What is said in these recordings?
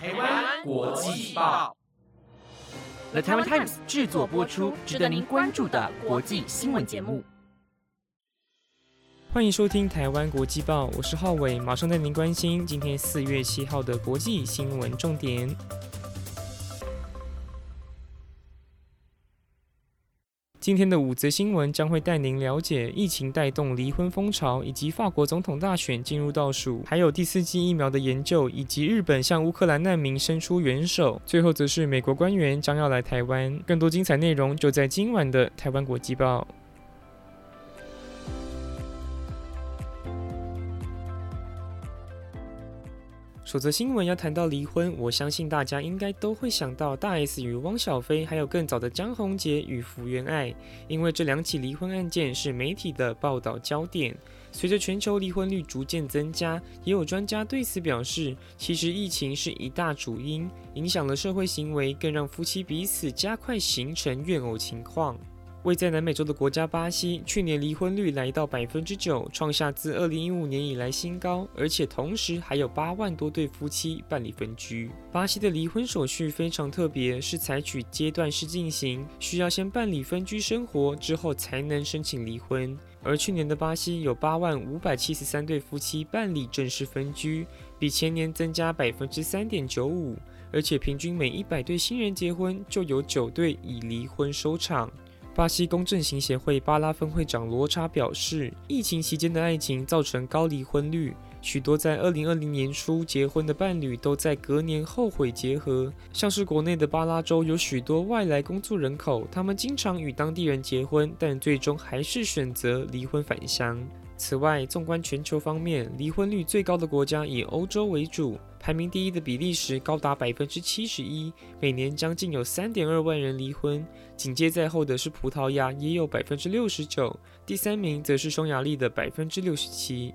台湾国际报，The Taiwan Times 制作播出，值得您关注的国际新闻节目。欢迎收听台湾国际报，我是浩伟，马上带您关心今天四月七号的国际新闻重点。今天的五则新闻将会带您了解疫情带动离婚风潮，以及法国总统大选进入倒数，还有第四季疫苗的研究，以及日本向乌克兰难民伸出援手。最后则是美国官员将要来台湾。更多精彩内容就在今晚的台湾国际报。首则新闻要谈到离婚，我相信大家应该都会想到大 S 与汪小菲，还有更早的江宏杰与福原爱，因为这两起离婚案件是媒体的报道焦点。随着全球离婚率逐渐增加，也有专家对此表示，其实疫情是一大主因，影响了社会行为，更让夫妻彼此加快形成怨偶情况。位在南美洲的国家巴西，去年离婚率来到百分之九，创下自二零一五年以来新高，而且同时还有八万多对夫妻办理分居。巴西的离婚手续非常特别，是采取阶段式进行，需要先办理分居生活，之后才能申请离婚。而去年的巴西有八万五百七十三对夫妻办理正式分居，比前年增加百分之三点九五，而且平均每一百对新人结婚就有九对以离婚收场。巴西公正行协会巴拉分会长罗查表示，疫情期间的爱情造成高离婚率，许多在二零二零年初结婚的伴侣都在隔年后悔结合。像是国内的巴拉州有许多外来工作人口，他们经常与当地人结婚，但最终还是选择离婚返乡。此外，纵观全球方面，离婚率最高的国家以欧洲为主。排名第一的比利时高达百分之七十一，每年将近有三点二万人离婚。紧接在后的是葡萄牙，也有百分之六十九。第三名则是匈牙利的百分之六十七。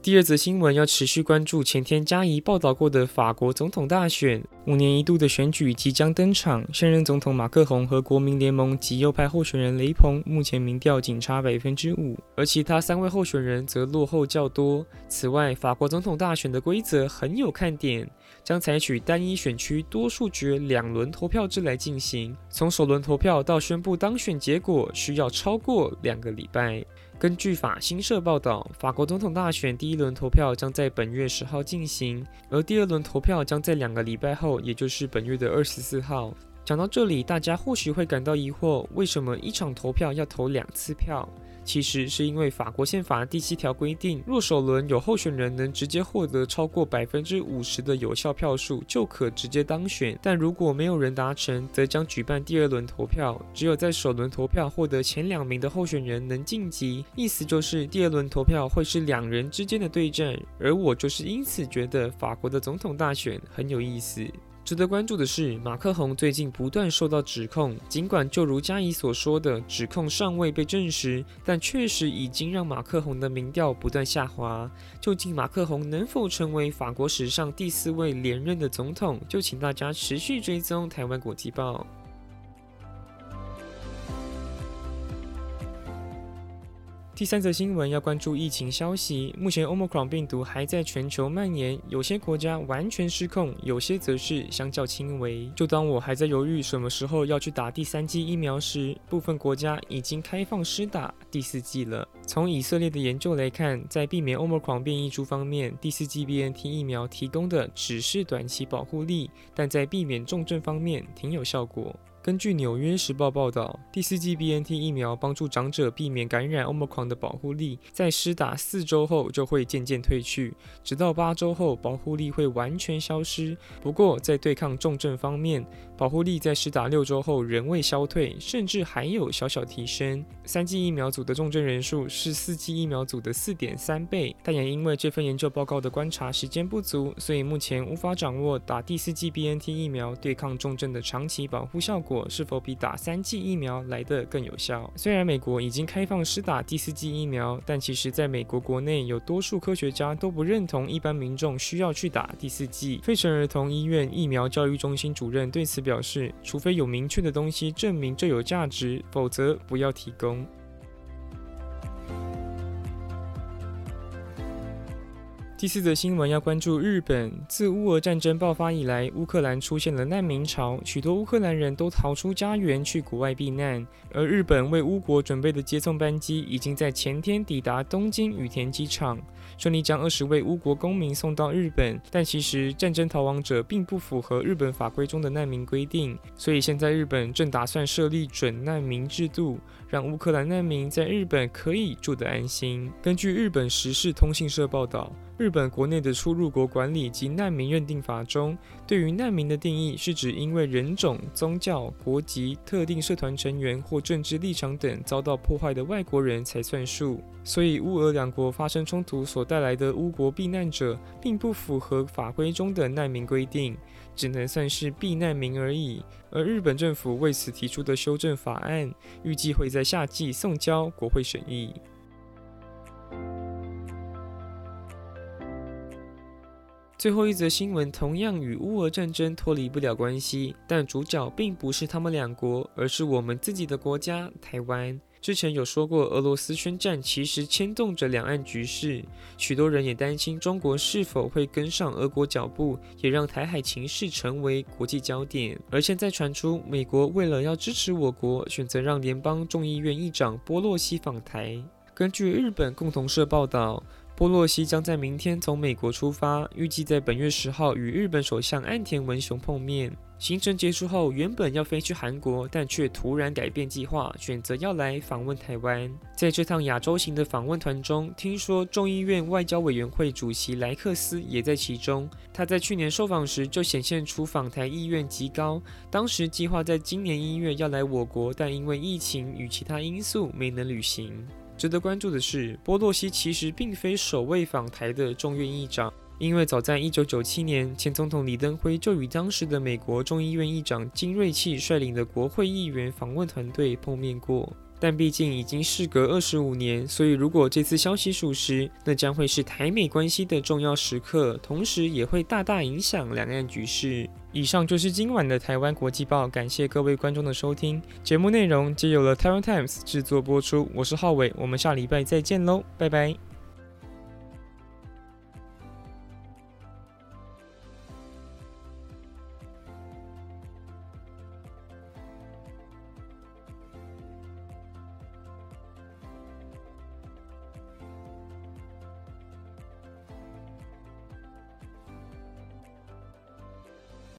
第二则新闻要持续关注前天嘉怡报道过的法国总统大选，五年一度的选举即将登场。现任总统马克宏和国民联盟极右派候选人雷鹏，目前民调仅差百分之五，而其他三位候选人则落后较多。此外，法国总统大选的规则很有看点，将采取单一选区多数决两轮投票制来进行，从首轮投票到宣布当选结果需要超过两个礼拜。根据法新社报道，法国总统大选第一轮投票将在本月十号进行，而第二轮投票将在两个礼拜后，也就是本月的二十四号。讲到这里，大家或许会感到疑惑：为什么一场投票要投两次票？其实是因为法国宪法第七条规定，若首轮有候选人能直接获得超过百分之五十的有效票数，就可直接当选；但如果没有人达成，则将举办第二轮投票。只有在首轮投票获得前两名的候选人能晋级，意思就是第二轮投票会是两人之间的对战。而我就是因此觉得法国的总统大选很有意思。值得关注的是，马克宏最近不断受到指控，尽管就如嘉怡所说的，指控尚未被证实，但确实已经让马克宏的民调不断下滑。究竟马克宏能否成为法国史上第四位连任的总统？就请大家持续追踪台湾国际报。第三则新闻要关注疫情消息。目前，Omicron 病毒还在全球蔓延，有些国家完全失控，有些则是相较轻微。就当我还在犹豫什么时候要去打第三剂疫苗时，部分国家已经开放施打第四剂了。从以色列的研究来看，在避免 Omicron 变异株方面，第四剂 BNT 疫苗提供的只是短期保护力，但在避免重症方面挺有效果。根据《纽约时报》报道，第四剂 BNT 疫苗帮助长者避免感染 Omicron 的保护力，在施打四周后就会渐渐退去，直到八周后保护力会完全消失。不过，在对抗重症方面，保护力在施打六周后仍未消退，甚至还有小小提升。三剂疫苗组的重症人数是四剂疫苗组的四点三倍，但也因为这份研究报告的观察时间不足，所以目前无法掌握打第四剂 BNT 疫苗对抗重症的长期保护效果果。是否比打三剂疫苗来得更有效？虽然美国已经开放施打第四剂疫苗，但其实在美国国内有多数科学家都不认同一般民众需要去打第四剂。费城儿童医院疫苗教育中心主任对此表示：“除非有明确的东西证明这有价值，否则不要提供。”第四则新闻要关注日本。自乌俄战争爆发以来，乌克兰出现了难民潮，许多乌克兰人都逃出家园去国外避难。而日本为乌国准备的接送班机已经在前天抵达东京羽田机场，顺利将二十位乌国公民送到日本。但其实战争逃亡者并不符合日本法规中的难民规定，所以现在日本正打算设立准难民制度，让乌克兰难民在日本可以住得安心。根据日本时事通信社报道。日本国内的出入国管理及难民认定法中，对于难民的定义是指因为人种、宗教、国籍、特定社团成员或政治立场等遭到破坏的外国人才算数。所以，乌俄两国发生冲突所带来的乌国避难者，并不符合法规中的难民规定，只能算是避难民而已。而日本政府为此提出的修正法案，预计会在夏季送交国会审议。最后一则新闻同样与乌俄战争脱离不了关系，但主角并不是他们两国，而是我们自己的国家台湾。之前有说过，俄罗斯宣战其实牵动着两岸局势，许多人也担心中国是否会跟上俄国脚步，也让台海情势成为国际焦点。而现在传出，美国为了要支持我国，选择让联邦众议院议长波洛西访台。根据日本共同社报道。波洛西将在明天从美国出发，预计在本月十号与日本首相岸田文雄碰面。行程结束后，原本要飞去韩国，但却突然改变计划，选择要来访问台湾。在这趟亚洲行的访问团中，听说众议院外交委员会主席莱克斯也在其中。他在去年受访时就显现出访台意愿极高，当时计划在今年一月要来我国，但因为疫情与其他因素没能履行。值得关注的是，波洛西其实并非首位访台的众院议长，因为早在1997年，前总统李登辉就与当时的美国众议院议长金瑞气率领的国会议员访问团队碰面过。但毕竟已经事隔二十五年，所以如果这次消息属实，那将会是台美关系的重要时刻，同时也会大大影响两岸局势。以上就是今晚的台湾国际报，感谢各位观众的收听。节目内容皆由了台湾 Times 制作播出，我是浩伟，我们下礼拜再见喽，拜拜。